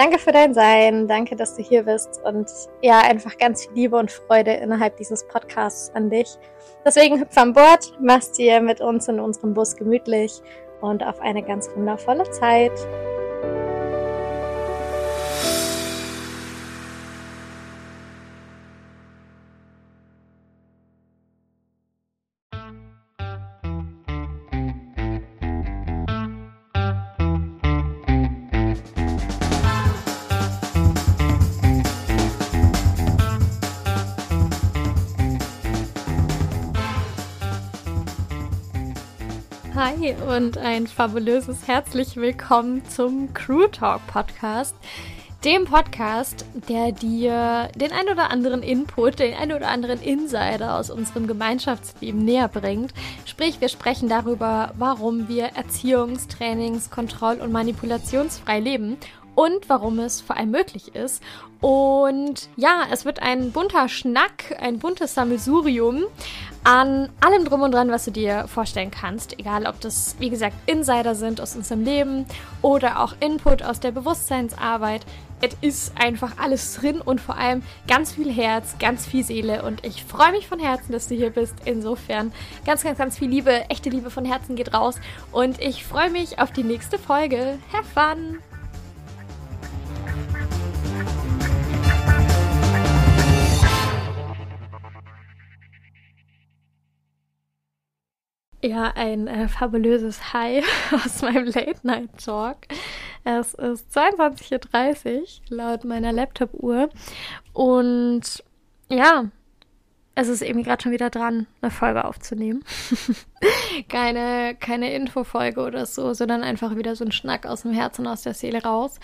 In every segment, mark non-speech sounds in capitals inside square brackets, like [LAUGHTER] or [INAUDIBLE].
danke für dein Sein, danke, dass du hier bist und ja, einfach ganz viel Liebe und Freude innerhalb dieses Podcasts an dich. Deswegen hüpf an Bord, mach's dir mit uns in unserem Bus gemütlich und auf eine ganz wundervolle Zeit. Hi und ein fabulöses herzlich willkommen zum Crew Talk Podcast. Dem Podcast, der dir den ein oder anderen Input, den ein oder anderen Insider aus unserem Gemeinschaftsleben näher bringt. Sprich, wir sprechen darüber, warum wir Erziehungs-, Trainings-, Kontroll- und Manipulationsfrei leben und warum es vor allem möglich ist. Und ja, es wird ein bunter Schnack, ein buntes Sammelsurium an allem drum und dran, was du dir vorstellen kannst. Egal, ob das, wie gesagt, Insider sind aus unserem Leben oder auch Input aus der Bewusstseinsarbeit. Es ist einfach alles drin und vor allem ganz viel Herz, ganz viel Seele. Und ich freue mich von Herzen, dass du hier bist. Insofern ganz, ganz, ganz viel Liebe, echte Liebe von Herzen geht raus. Und ich freue mich auf die nächste Folge. Have fun! Ja, ein äh, fabulöses Hi [LAUGHS] aus meinem Late-Night-Talk. Es ist 22.30 Uhr laut meiner Laptop-Uhr. Und ja, es ist irgendwie gerade schon wieder dran, eine Folge aufzunehmen. [LAUGHS] keine, keine Infofolge oder so, sondern einfach wieder so ein Schnack aus dem Herzen, aus der Seele raus.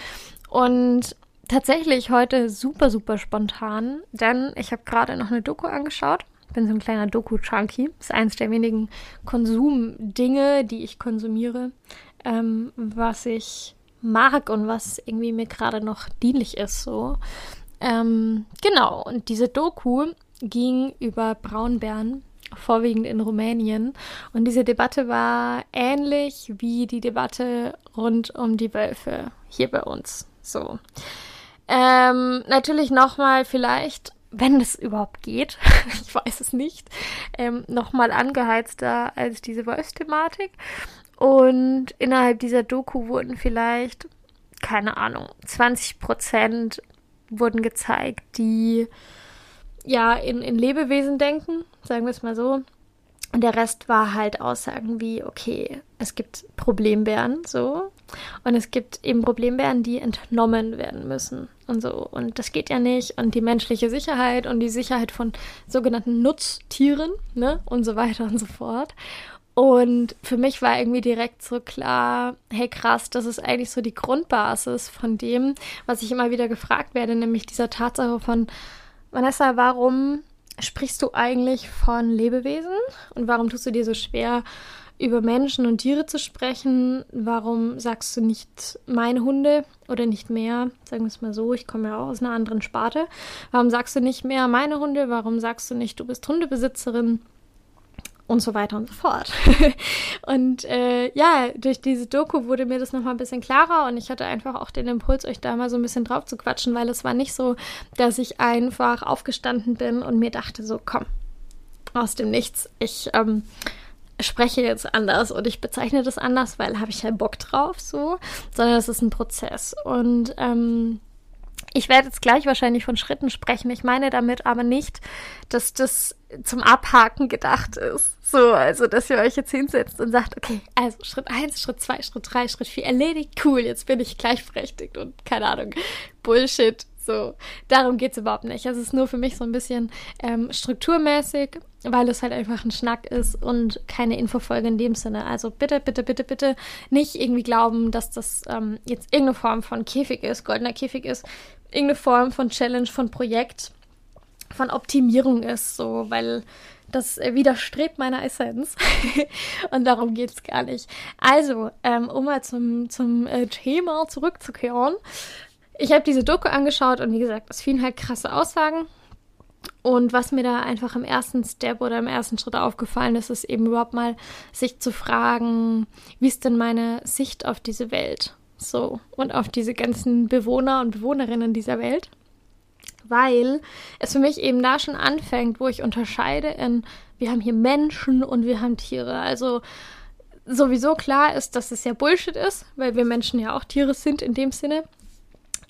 Und tatsächlich heute super, super spontan, denn ich habe gerade noch eine Doku angeschaut bin so ein kleiner Doku-Junkie. Ist eines der wenigen Konsumdinge, die ich konsumiere, ähm, was ich mag und was irgendwie mir gerade noch dienlich ist. So. Ähm, genau, und diese Doku ging über Braunbären, vorwiegend in Rumänien. Und diese Debatte war ähnlich wie die Debatte rund um die Wölfe hier bei uns. So. Ähm, natürlich nochmal vielleicht wenn es überhaupt geht, [LAUGHS] ich weiß es nicht, ähm, nochmal angeheizter als diese Wolfsthematik. Und innerhalb dieser Doku wurden vielleicht, keine Ahnung, 20 Prozent wurden gezeigt, die ja in, in Lebewesen denken, sagen wir es mal so. Und der Rest war halt Aussagen wie, okay, es gibt Problembären, so. Und es gibt eben Problembären, die entnommen werden müssen und so. Und das geht ja nicht. Und die menschliche Sicherheit und die Sicherheit von sogenannten Nutztieren, ne? Und so weiter und so fort. Und für mich war irgendwie direkt so klar, hey krass, das ist eigentlich so die Grundbasis von dem, was ich immer wieder gefragt werde, nämlich dieser Tatsache von, Vanessa, warum sprichst du eigentlich von Lebewesen und warum tust du dir so schwer, über Menschen und Tiere zu sprechen. Warum sagst du nicht meine Hunde oder nicht mehr? Sagen wir es mal so, ich komme ja auch aus einer anderen Sparte. Warum sagst du nicht mehr meine Hunde? Warum sagst du nicht, du bist Hundebesitzerin? Und so weiter und so fort. [LAUGHS] und äh, ja, durch diese Doku wurde mir das nochmal ein bisschen klarer und ich hatte einfach auch den Impuls, euch da mal so ein bisschen drauf zu quatschen, weil es war nicht so, dass ich einfach aufgestanden bin und mir dachte so, komm, aus dem Nichts, ich ähm, spreche jetzt anders und ich bezeichne das anders, weil habe ich ja Bock drauf, so, sondern es ist ein Prozess. Und ähm, ich werde jetzt gleich wahrscheinlich von Schritten sprechen. Ich meine damit aber nicht, dass das zum Abhaken gedacht ist. So, also, dass ihr euch jetzt hinsetzt und sagt, okay, also Schritt eins, Schritt zwei, Schritt drei, Schritt vier erledigt, cool, jetzt bin ich gleichberechtigt und keine Ahnung, Bullshit. So, darum geht's überhaupt nicht. Es ist nur für mich so ein bisschen ähm, strukturmäßig, weil es halt einfach ein Schnack ist und keine Infofolge in dem Sinne. Also bitte, bitte, bitte, bitte nicht irgendwie glauben, dass das ähm, jetzt irgendeine Form von Käfig ist, goldener Käfig ist, irgendeine Form von Challenge, von Projekt, von Optimierung ist, so, weil das widerstrebt meiner Essenz. [LAUGHS] und darum geht's gar nicht. Also, ähm, um mal zum, zum äh, Thema zurückzukehren ich habe diese Doku angeschaut und wie gesagt, es fielen halt krasse Aussagen. Und was mir da einfach im ersten Step oder im ersten Schritt aufgefallen ist, ist eben überhaupt mal sich zu fragen, wie ist denn meine Sicht auf diese Welt? So, und auf diese ganzen Bewohner und Bewohnerinnen dieser Welt. Weil es für mich eben da schon anfängt, wo ich unterscheide in, wir haben hier Menschen und wir haben Tiere. Also sowieso klar ist, dass es ja Bullshit ist, weil wir Menschen ja auch Tiere sind in dem Sinne.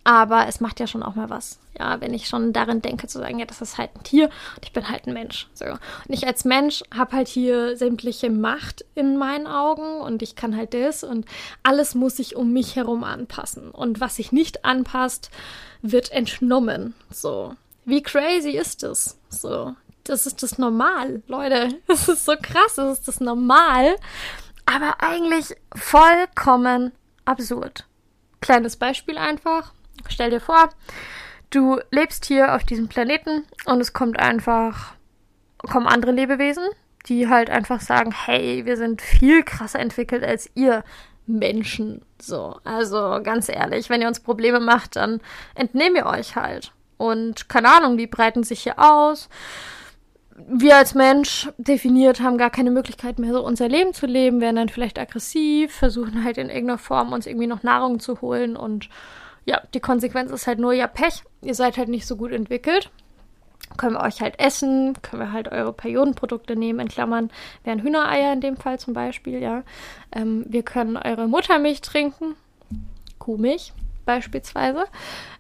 Aber es macht ja schon auch mal was. Ja, wenn ich schon darin denke, zu sagen, ja, das ist halt ein Tier und ich bin halt ein Mensch. So. Und ich als Mensch habe halt hier sämtliche Macht in meinen Augen und ich kann halt das und alles muss sich um mich herum anpassen. Und was sich nicht anpasst, wird entnommen. So. Wie crazy ist das? So. Das ist das Normal, Leute. [LAUGHS] Das ist so krass, das ist das Normal. Aber eigentlich vollkommen absurd. Kleines Beispiel einfach. Stell dir vor, du lebst hier auf diesem Planeten und es kommt einfach, kommen andere Lebewesen, die halt einfach sagen, hey, wir sind viel krasser entwickelt als ihr. Menschen. So, also ganz ehrlich, wenn ihr uns Probleme macht, dann entnehmen wir euch halt. Und keine Ahnung, die breiten sich hier aus. Wir als Mensch definiert haben gar keine Möglichkeit mehr, so unser Leben zu leben, werden dann vielleicht aggressiv, versuchen halt in irgendeiner Form uns irgendwie noch Nahrung zu holen und ja, die Konsequenz ist halt nur, ja, Pech, ihr seid halt nicht so gut entwickelt. Können wir euch halt essen, können wir halt eure Periodenprodukte nehmen, in Klammern wären Hühnereier in dem Fall zum Beispiel, ja. Ähm, wir können eure Muttermilch trinken, Kuhmilch beispielsweise.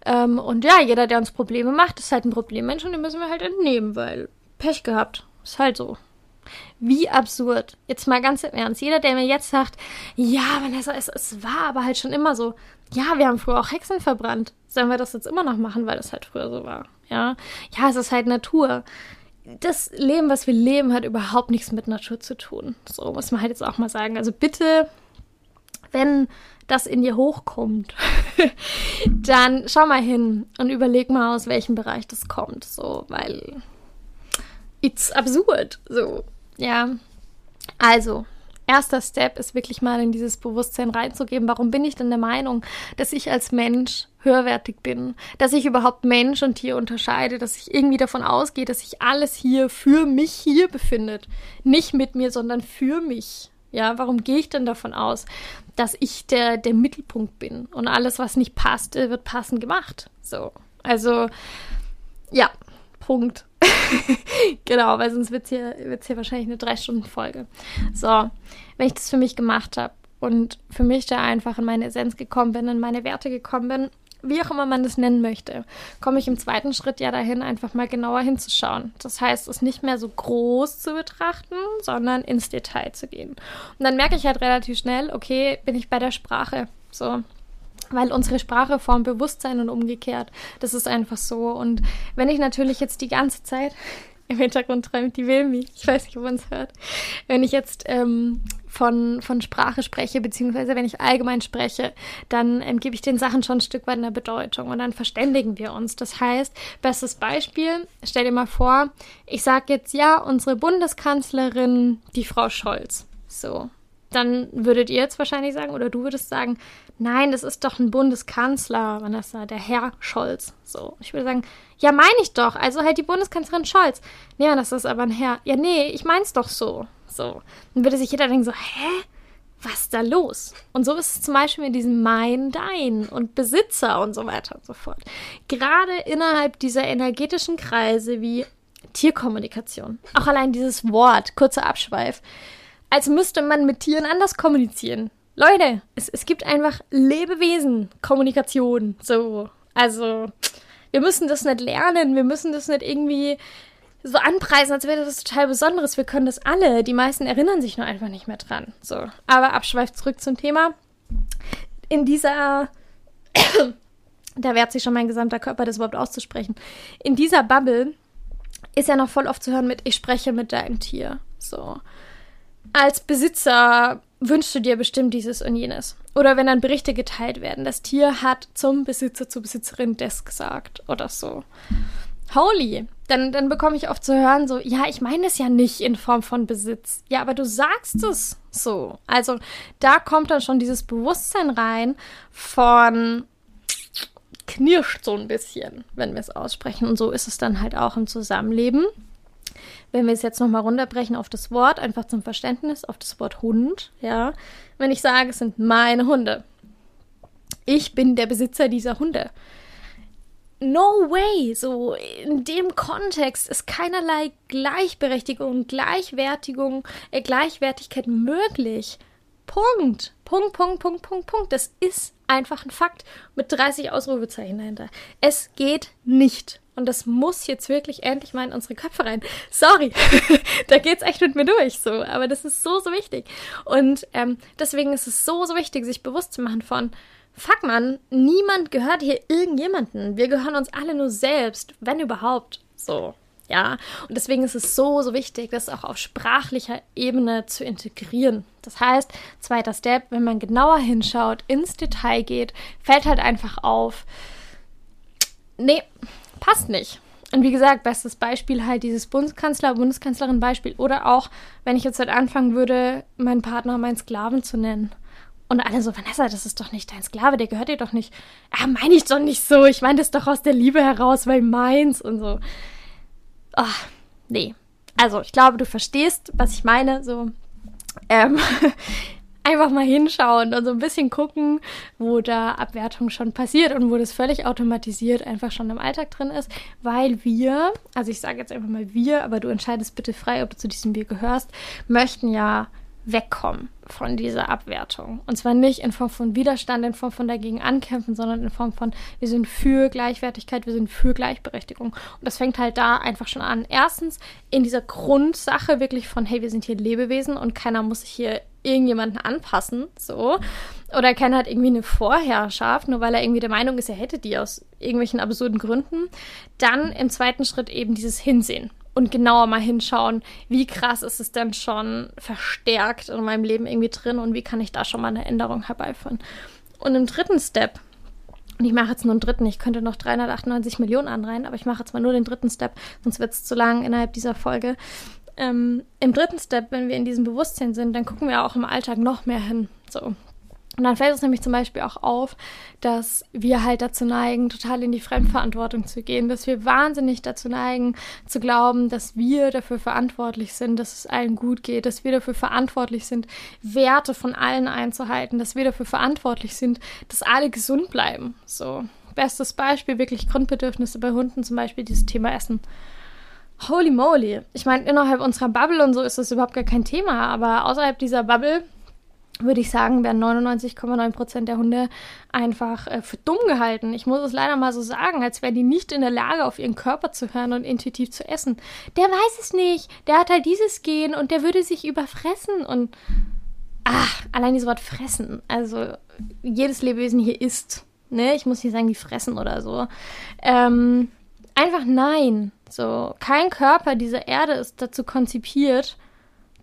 Ähm, und ja, jeder, der uns Probleme macht, ist halt ein Problemmensch und den müssen wir halt entnehmen, weil Pech gehabt. Ist halt so. Wie absurd. Jetzt mal ganz im Ernst. Jeder, der mir jetzt sagt, ja, Vanessa, es, es war aber halt schon immer so. Ja, wir haben früher auch Hexen verbrannt. Sollen wir das jetzt immer noch machen, weil das halt früher so war? Ja, ja, es ist halt Natur. Das Leben, was wir leben, hat überhaupt nichts mit Natur zu tun. So muss man halt jetzt auch mal sagen. Also bitte, wenn das in dir hochkommt, [LAUGHS] dann schau mal hin und überleg mal, aus welchem Bereich das kommt. So, weil it's absurd. So, ja. Also, erster Step ist wirklich mal in dieses Bewusstsein reinzugeben. Warum bin ich denn der Meinung, dass ich als Mensch höherwertig bin? Dass ich überhaupt Mensch und Tier unterscheide? Dass ich irgendwie davon ausgehe, dass sich alles hier für mich hier befindet? Nicht mit mir, sondern für mich. Ja, warum gehe ich denn davon aus, dass ich der, der Mittelpunkt bin und alles, was nicht passt, wird passend gemacht? So. Also, ja, Punkt. [LAUGHS] genau, weil sonst wird es hier, wird's hier wahrscheinlich eine Drei-Stunden-Folge. So, wenn ich das für mich gemacht habe und für mich da einfach in meine Essenz gekommen bin, in meine Werte gekommen bin, wie auch immer man das nennen möchte, komme ich im zweiten Schritt ja dahin, einfach mal genauer hinzuschauen. Das heißt, es nicht mehr so groß zu betrachten, sondern ins Detail zu gehen. Und dann merke ich halt relativ schnell, okay, bin ich bei der Sprache. So, weil unsere Sprache formt Bewusstsein und umgekehrt. Das ist einfach so. Und wenn ich natürlich jetzt die ganze Zeit [LAUGHS] im Hintergrund träumt die Wilmi, ich weiß nicht, ob man es hört, wenn ich jetzt ähm, von, von Sprache spreche, beziehungsweise wenn ich allgemein spreche, dann ähm, gebe ich den Sachen schon ein Stück weit eine Bedeutung und dann verständigen wir uns. Das heißt, bestes Beispiel, stell dir mal vor, ich sage jetzt ja, unsere Bundeskanzlerin, die Frau Scholz. So, dann würdet ihr jetzt wahrscheinlich sagen, oder du würdest sagen, nein, das ist doch ein Bundeskanzler, Vanessa, der Herr Scholz. So, ich würde sagen, ja, meine ich doch, also halt die Bundeskanzlerin Scholz. Nee, das ist aber ein Herr. Ja, nee, ich mein's doch so. So. Dann würde sich jeder denken so, hä? Was ist da los? Und so ist es zum Beispiel mit diesem Mein, Dein und Besitzer und so weiter und so fort. Gerade innerhalb dieser energetischen Kreise wie Tierkommunikation. Auch allein dieses Wort, kurzer Abschweif als müsste man mit Tieren anders kommunizieren. Leute, es, es gibt einfach Lebewesen, Kommunikation. So. Also, wir müssen das nicht lernen, wir müssen das nicht irgendwie so anpreisen, als wäre das total Besonderes. Wir können das alle. Die meisten erinnern sich nur einfach nicht mehr dran. So. Aber abschweift zurück zum Thema. In dieser. [COUGHS] da wehrt sich schon mein gesamter Körper, das überhaupt auszusprechen. In dieser Bubble ist ja noch voll oft zu hören mit, ich spreche mit deinem Tier. So als Besitzer wünschst du dir bestimmt dieses und jenes. Oder wenn dann Berichte geteilt werden, das Tier hat zum Besitzer, zur Besitzerin das gesagt oder so. Holy. Dann, dann bekomme ich oft zu hören, so, ja, ich meine es ja nicht in Form von Besitz. Ja, aber du sagst es so. Also da kommt dann schon dieses Bewusstsein rein von knirscht so ein bisschen, wenn wir es aussprechen. Und so ist es dann halt auch im Zusammenleben. Wenn wir es jetzt nochmal runterbrechen auf das Wort, einfach zum Verständnis, auf das Wort Hund, ja. Wenn ich sage, es sind meine Hunde. Ich bin der Besitzer dieser Hunde. No way! So, in dem Kontext ist keinerlei Gleichberechtigung Gleichwertigung, äh, Gleichwertigkeit möglich. Punkt. Punkt, Punkt, Punkt, Punkt, Punkt. Das ist einfach ein Fakt mit 30 Ausrufezeichen dahinter. Es geht nicht. Und das muss jetzt wirklich endlich mal in unsere Köpfe rein. Sorry, [LAUGHS] da geht's echt mit mir durch so. Aber das ist so, so wichtig. Und ähm, deswegen ist es so, so wichtig, sich bewusst zu machen von, fuck man, niemand gehört hier irgendjemanden. Wir gehören uns alle nur selbst, wenn überhaupt. So. Ja, und deswegen ist es so, so wichtig, das auch auf sprachlicher Ebene zu integrieren. Das heißt, zweiter Step, wenn man genauer hinschaut, ins Detail geht, fällt halt einfach auf, nee, passt nicht. Und wie gesagt, bestes Beispiel halt dieses Bundeskanzler, Bundeskanzlerin Beispiel oder auch, wenn ich jetzt halt anfangen würde, meinen Partner meinen Sklaven zu nennen Und alle so, Vanessa, das ist doch nicht dein Sklave, der gehört dir doch nicht. Ah, meine ich doch nicht so. Ich meine das doch aus der Liebe heraus, weil meins und so. Oh, nee. Also, ich glaube, du verstehst, was ich meine. So, ähm, [LAUGHS] einfach mal hinschauen und so ein bisschen gucken, wo da Abwertung schon passiert und wo das völlig automatisiert einfach schon im Alltag drin ist, weil wir, also ich sage jetzt einfach mal wir, aber du entscheidest bitte frei, ob du zu diesem Wir gehörst, möchten ja wegkommen von dieser Abwertung. Und zwar nicht in Form von Widerstand, in Form von dagegen ankämpfen, sondern in Form von, wir sind für Gleichwertigkeit, wir sind für Gleichberechtigung. Und das fängt halt da einfach schon an. Erstens in dieser Grundsache wirklich von, hey, wir sind hier Lebewesen und keiner muss sich hier irgendjemanden anpassen, so. Oder keiner hat irgendwie eine Vorherrschaft, nur weil er irgendwie der Meinung ist, er hätte die aus irgendwelchen absurden Gründen. Dann im zweiten Schritt eben dieses Hinsehen und genauer mal hinschauen, wie krass ist es denn schon verstärkt in meinem Leben irgendwie drin und wie kann ich da schon mal eine Änderung herbeiführen. Und im dritten Step, und ich mache jetzt nur einen dritten, ich könnte noch 398 Millionen anreihen, aber ich mache jetzt mal nur den dritten Step, sonst wird es zu lang innerhalb dieser Folge. Ähm, Im dritten Step, wenn wir in diesem Bewusstsein sind, dann gucken wir auch im Alltag noch mehr hin. So, und dann fällt es nämlich zum Beispiel auch auf, dass wir halt dazu neigen, total in die Fremdverantwortung zu gehen, dass wir wahnsinnig dazu neigen, zu glauben, dass wir dafür verantwortlich sind, dass es allen gut geht, dass wir dafür verantwortlich sind, Werte von allen einzuhalten, dass wir dafür verantwortlich sind, dass alle gesund bleiben. So, bestes Beispiel, wirklich Grundbedürfnisse bei Hunden, zum Beispiel dieses Thema Essen. Holy moly. Ich meine, innerhalb unserer Bubble und so ist das überhaupt gar kein Thema, aber außerhalb dieser Bubble würde ich sagen, werden 99,9 Prozent der Hunde einfach äh, für dumm gehalten. Ich muss es leider mal so sagen, als wären die nicht in der Lage, auf ihren Körper zu hören und intuitiv zu essen. Der weiß es nicht. Der hat halt dieses Gen und der würde sich überfressen und ach, allein dieses Wort fressen. Also jedes Lebewesen hier isst. Ne? Ich muss nicht sagen, die fressen oder so. Ähm, einfach nein. So, kein Körper dieser Erde ist dazu konzipiert,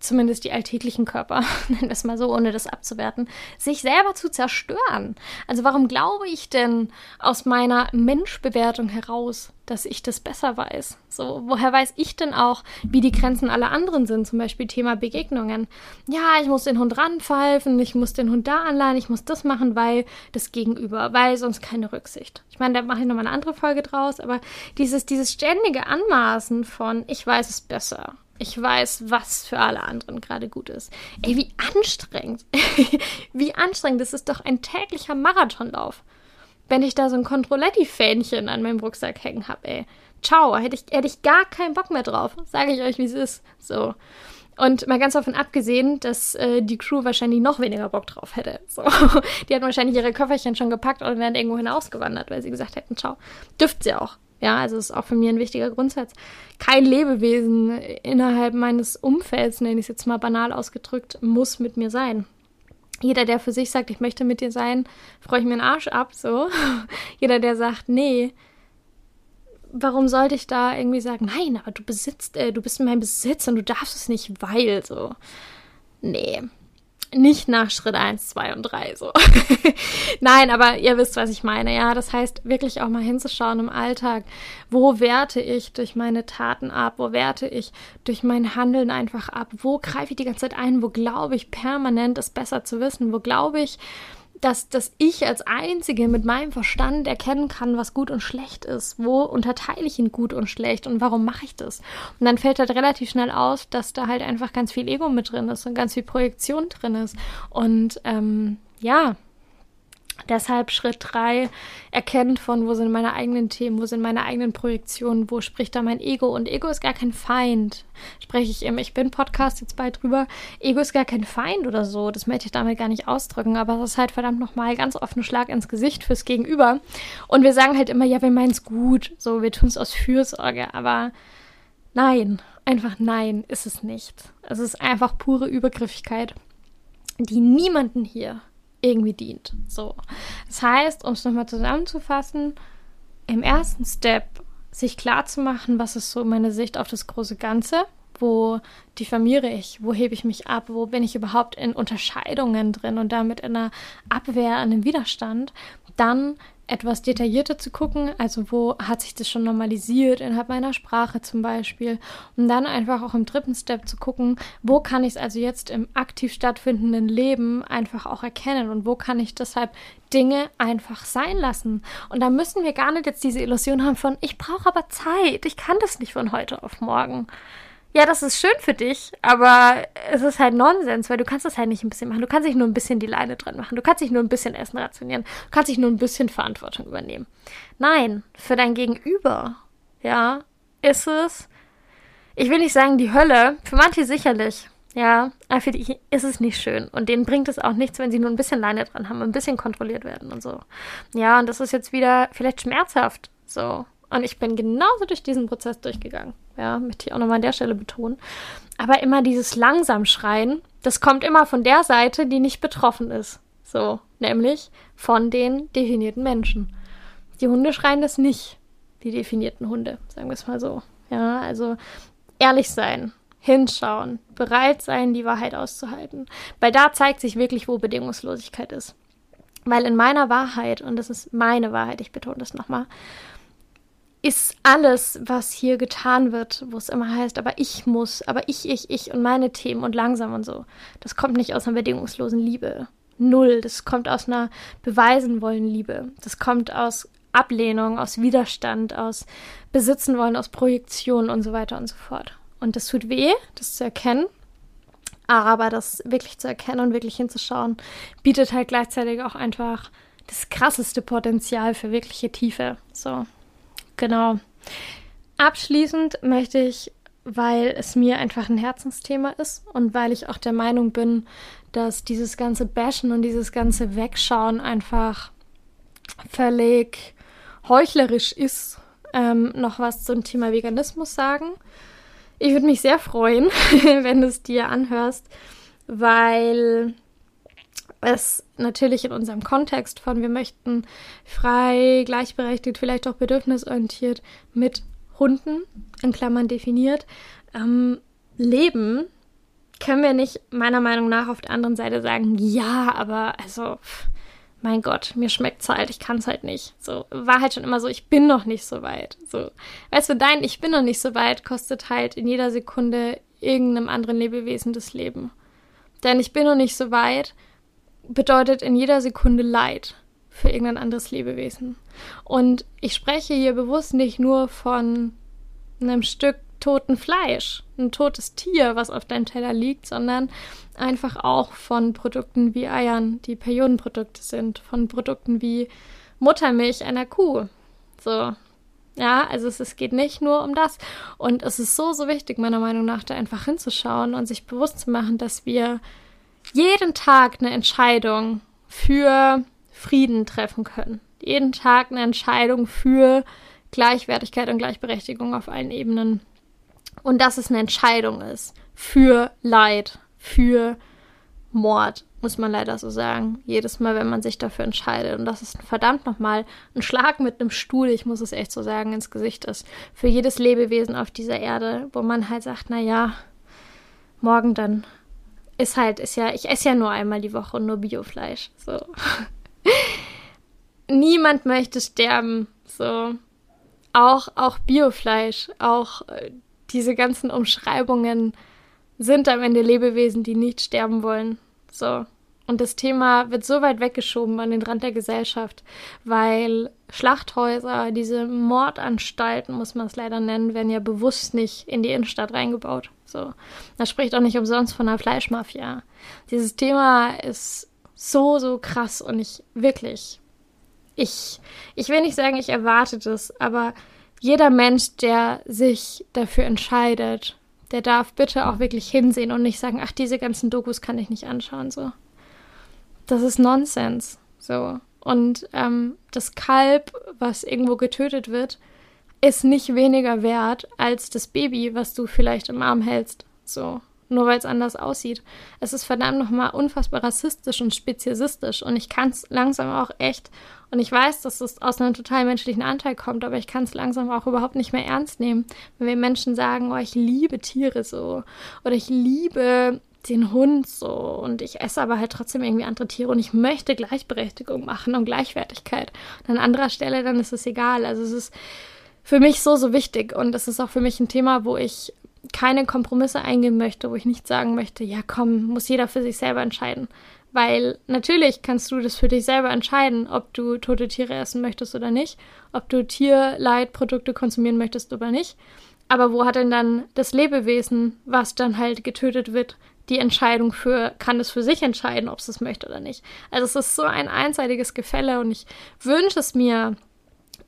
zumindest die alltäglichen Körper, [LAUGHS] nennen wir es mal so, ohne das abzuwerten, sich selber zu zerstören. Also warum glaube ich denn aus meiner Menschbewertung heraus, dass ich das besser weiß? So, woher weiß ich denn auch, wie die Grenzen aller anderen sind? Zum Beispiel Thema Begegnungen. Ja, ich muss den Hund ranpfeifen, ich muss den Hund da anleihen, ich muss das machen, weil das Gegenüber, weil sonst keine Rücksicht. Ich meine, da mache ich nochmal eine andere Folge draus, aber dieses, dieses ständige Anmaßen von, ich weiß es besser ich weiß, was für alle anderen gerade gut ist. Ey, wie anstrengend. [LAUGHS] wie anstrengend. Das ist doch ein täglicher Marathonlauf. Wenn ich da so ein Controletti-Fähnchen an meinem Rucksack hängen habe, ey. Ciao, hätte ich, hätte ich gar keinen Bock mehr drauf. Sage ich euch, wie es ist. So. Und mal ganz davon abgesehen, dass äh, die Crew wahrscheinlich noch weniger Bock drauf hätte. So. [LAUGHS] Die hätten wahrscheinlich ihre Köfferchen schon gepackt und wären irgendwo hinausgewandert, weil sie gesagt hätten, ciao. Dürft sie auch. Ja, also ist auch für mich ein wichtiger Grundsatz. Kein Lebewesen innerhalb meines Umfelds, nenne ich es jetzt mal banal ausgedrückt, muss mit mir sein. Jeder, der für sich sagt, ich möchte mit dir sein, freue ich mir den Arsch ab, so. [LAUGHS] Jeder, der sagt, nee, warum sollte ich da irgendwie sagen, nein, aber du besitzt, äh, du bist in meinem Besitz und du darfst es nicht, weil so. Nee, nicht nach Schritt 1, 2 und 3 so. [LAUGHS] Nein, aber ihr wisst, was ich meine. Ja, das heißt wirklich auch mal hinzuschauen im Alltag, wo werte ich durch meine Taten ab, wo werte ich durch mein Handeln einfach ab, wo greife ich die ganze Zeit ein, wo glaube ich permanent es besser zu wissen, wo glaube ich, dass, dass ich als Einzige mit meinem Verstand erkennen kann, was gut und schlecht ist. Wo unterteile ich ihn gut und schlecht und warum mache ich das? Und dann fällt halt relativ schnell aus, dass da halt einfach ganz viel Ego mit drin ist und ganz viel Projektion drin ist. Und ähm, ja, Deshalb Schritt drei erkennt von, wo sind meine eigenen Themen, wo sind meine eigenen Projektionen, wo spricht da mein Ego. Und Ego ist gar kein Feind, spreche ich im Ich Bin Podcast jetzt bald drüber. Ego ist gar kein Feind oder so, das möchte ich damit gar nicht ausdrücken, aber das ist halt verdammt nochmal ganz offen Schlag ins Gesicht fürs Gegenüber. Und wir sagen halt immer, ja, wir meinen es gut, so, wir tun es aus Fürsorge, aber nein, einfach nein, ist es nicht. Es ist einfach pure Übergriffigkeit, die niemanden hier irgendwie dient. So. Das heißt, um es nochmal zusammenzufassen, im ersten Step sich klar zu machen, was ist so meine Sicht auf das große Ganze, wo diffamiere ich, wo hebe ich mich ab, wo bin ich überhaupt in Unterscheidungen drin und damit in einer Abwehr, in einem Widerstand, dann etwas detaillierter zu gucken, also wo hat sich das schon normalisiert innerhalb meiner Sprache zum Beispiel, und dann einfach auch im dritten Step zu gucken, wo kann ich es also jetzt im aktiv stattfindenden Leben einfach auch erkennen und wo kann ich deshalb Dinge einfach sein lassen. Und da müssen wir gar nicht jetzt diese Illusion haben von, ich brauche aber Zeit, ich kann das nicht von heute auf morgen ja, das ist schön für dich, aber es ist halt Nonsens, weil du kannst das halt nicht ein bisschen machen. Du kannst nicht nur ein bisschen die Leine dran machen. Du kannst nicht nur ein bisschen Essen rationieren. Du kannst nicht nur ein bisschen Verantwortung übernehmen. Nein, für dein Gegenüber, ja, ist es, ich will nicht sagen die Hölle, für manche sicherlich, ja, aber für die ist es nicht schön. Und denen bringt es auch nichts, wenn sie nur ein bisschen Leine dran haben, ein bisschen kontrolliert werden und so. Ja, und das ist jetzt wieder vielleicht schmerzhaft, so. Und ich bin genauso durch diesen Prozess durchgegangen. Ja, möchte ich auch nochmal an der Stelle betonen. Aber immer dieses langsam Schreien, das kommt immer von der Seite, die nicht betroffen ist. So, nämlich von den definierten Menschen. Die Hunde schreien das nicht, die definierten Hunde, sagen wir es mal so. Ja, also ehrlich sein, hinschauen, bereit sein, die Wahrheit auszuhalten. Weil da zeigt sich wirklich, wo Bedingungslosigkeit ist. Weil in meiner Wahrheit, und das ist meine Wahrheit, ich betone das nochmal, ist alles, was hier getan wird, wo es immer heißt, aber ich muss, aber ich, ich, ich und meine Themen und langsam und so. Das kommt nicht aus einer bedingungslosen Liebe. Null. Das kommt aus einer beweisen wollen Liebe. Das kommt aus Ablehnung, aus Widerstand, aus Besitzen wollen, aus Projektion und so weiter und so fort. Und das tut weh, das zu erkennen. Aber das wirklich zu erkennen und wirklich hinzuschauen, bietet halt gleichzeitig auch einfach das krasseste Potenzial für wirkliche Tiefe. So. Genau. Abschließend möchte ich, weil es mir einfach ein Herzensthema ist und weil ich auch der Meinung bin, dass dieses ganze Bashen und dieses ganze Wegschauen einfach völlig heuchlerisch ist, ähm, noch was zum Thema Veganismus sagen. Ich würde mich sehr freuen, [LAUGHS] wenn du es dir anhörst, weil es natürlich in unserem Kontext von wir möchten frei, gleichberechtigt, vielleicht auch bedürfnisorientiert mit Hunden, in Klammern definiert, ähm, leben, können wir nicht meiner Meinung nach auf der anderen Seite sagen, ja, aber also, mein Gott, mir schmeckt es halt, ich kann es halt nicht. So, war halt schon immer so, ich bin noch nicht so weit. So, weißt du, dein Ich bin noch nicht so weit kostet halt in jeder Sekunde irgendeinem anderen Lebewesen das Leben. Denn ich bin noch nicht so weit, bedeutet in jeder Sekunde Leid für irgendein anderes Lebewesen. Und ich spreche hier bewusst nicht nur von einem Stück toten Fleisch, ein totes Tier, was auf deinem Teller liegt, sondern einfach auch von Produkten wie Eiern, die Periodenprodukte sind, von Produkten wie Muttermilch einer Kuh. So. Ja, also es, es geht nicht nur um das. Und es ist so, so wichtig, meiner Meinung nach, da einfach hinzuschauen und sich bewusst zu machen, dass wir jeden Tag eine Entscheidung für Frieden treffen können. Jeden Tag eine Entscheidung für Gleichwertigkeit und Gleichberechtigung auf allen Ebenen. Und dass es eine Entscheidung ist für Leid, für Mord, muss man leider so sagen. Jedes Mal, wenn man sich dafür entscheidet. Und das ist verdammt nochmal ein Schlag mit einem Stuhl, ich muss es echt so sagen, ins Gesicht ist. Für jedes Lebewesen auf dieser Erde, wo man halt sagt, na ja, morgen dann ist halt, ist ja, ich esse ja nur einmal die Woche nur Biofleisch. So. [LAUGHS] Niemand möchte sterben. So. Auch, auch Biofleisch, auch äh, diese ganzen Umschreibungen sind am Ende Lebewesen, die nicht sterben wollen. So. Und das Thema wird so weit weggeschoben an den Rand der Gesellschaft, weil Schlachthäuser, diese Mordanstalten, muss man es leider nennen, werden ja bewusst nicht in die Innenstadt reingebaut. So. Das spricht auch nicht umsonst von einer Fleischmafia. Dieses Thema ist so, so krass und ich wirklich, ich, ich will nicht sagen, ich erwarte das, aber jeder Mensch, der sich dafür entscheidet, der darf bitte auch wirklich hinsehen und nicht sagen, ach, diese ganzen Dokus kann ich nicht anschauen, so das ist Nonsens. So. Und ähm, das Kalb, was irgendwo getötet wird, ist nicht weniger wert als das Baby, was du vielleicht im Arm hältst. So. Nur weil es anders aussieht. Es ist verdammt nochmal unfassbar rassistisch und speziesistisch. Und ich kann es langsam auch echt, und ich weiß, dass es aus einem total menschlichen Anteil kommt, aber ich kann es langsam auch überhaupt nicht mehr ernst nehmen, wenn wir Menschen sagen, oh, ich liebe Tiere so. Oder ich liebe den Hund so und ich esse aber halt trotzdem irgendwie andere Tiere und ich möchte Gleichberechtigung machen und Gleichwertigkeit. Und an anderer Stelle dann ist es egal. Also es ist für mich so, so wichtig und es ist auch für mich ein Thema, wo ich keine Kompromisse eingehen möchte, wo ich nicht sagen möchte, ja komm, muss jeder für sich selber entscheiden. Weil natürlich kannst du das für dich selber entscheiden, ob du tote Tiere essen möchtest oder nicht, ob du Tierleitprodukte konsumieren möchtest oder nicht. Aber wo hat denn dann das Lebewesen, was dann halt getötet wird, die Entscheidung für, kann es für sich entscheiden, ob es es möchte oder nicht. Also es ist so ein einseitiges Gefälle und ich wünsche es mir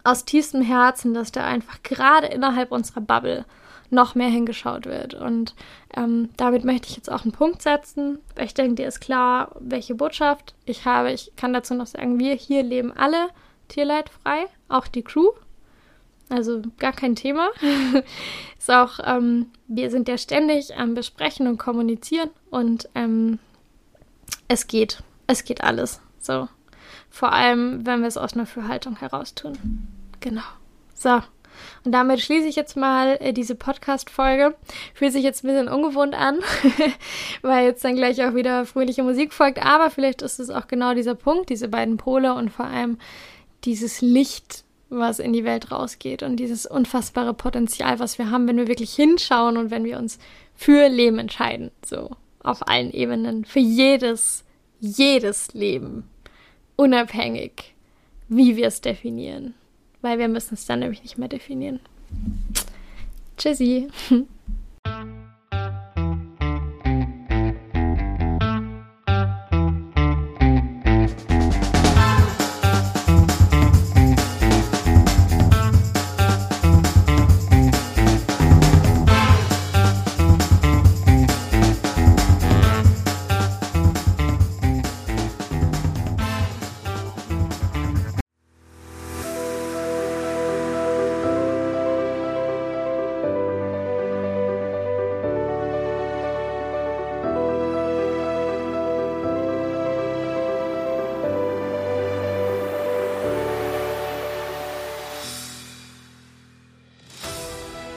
aus tiefstem Herzen, dass da einfach gerade innerhalb unserer Bubble noch mehr hingeschaut wird. Und ähm, damit möchte ich jetzt auch einen Punkt setzen. Ich denke, dir ist klar, welche Botschaft ich habe. Ich kann dazu noch sagen, wir hier leben alle tierleidfrei, auch die Crew. Also gar kein Thema. [LAUGHS] ist auch, ähm, wir sind ja ständig am Besprechen und Kommunizieren und ähm, es geht. Es geht alles. So. Vor allem, wenn wir es aus einer Fürhaltung heraus tun. Genau. So. Und damit schließe ich jetzt mal äh, diese Podcast-Folge. Fühlt sich jetzt ein bisschen ungewohnt an, [LAUGHS] weil jetzt dann gleich auch wieder fröhliche Musik folgt. Aber vielleicht ist es auch genau dieser Punkt, diese beiden Pole und vor allem dieses Licht, was in die Welt rausgeht und dieses unfassbare Potenzial, was wir haben, wenn wir wirklich hinschauen und wenn wir uns für Leben entscheiden. So, auf allen Ebenen. Für jedes, jedes Leben. Unabhängig, wie wir es definieren weil wir müssen es dann nämlich nicht mehr definieren. Tschüssi. [LAUGHS]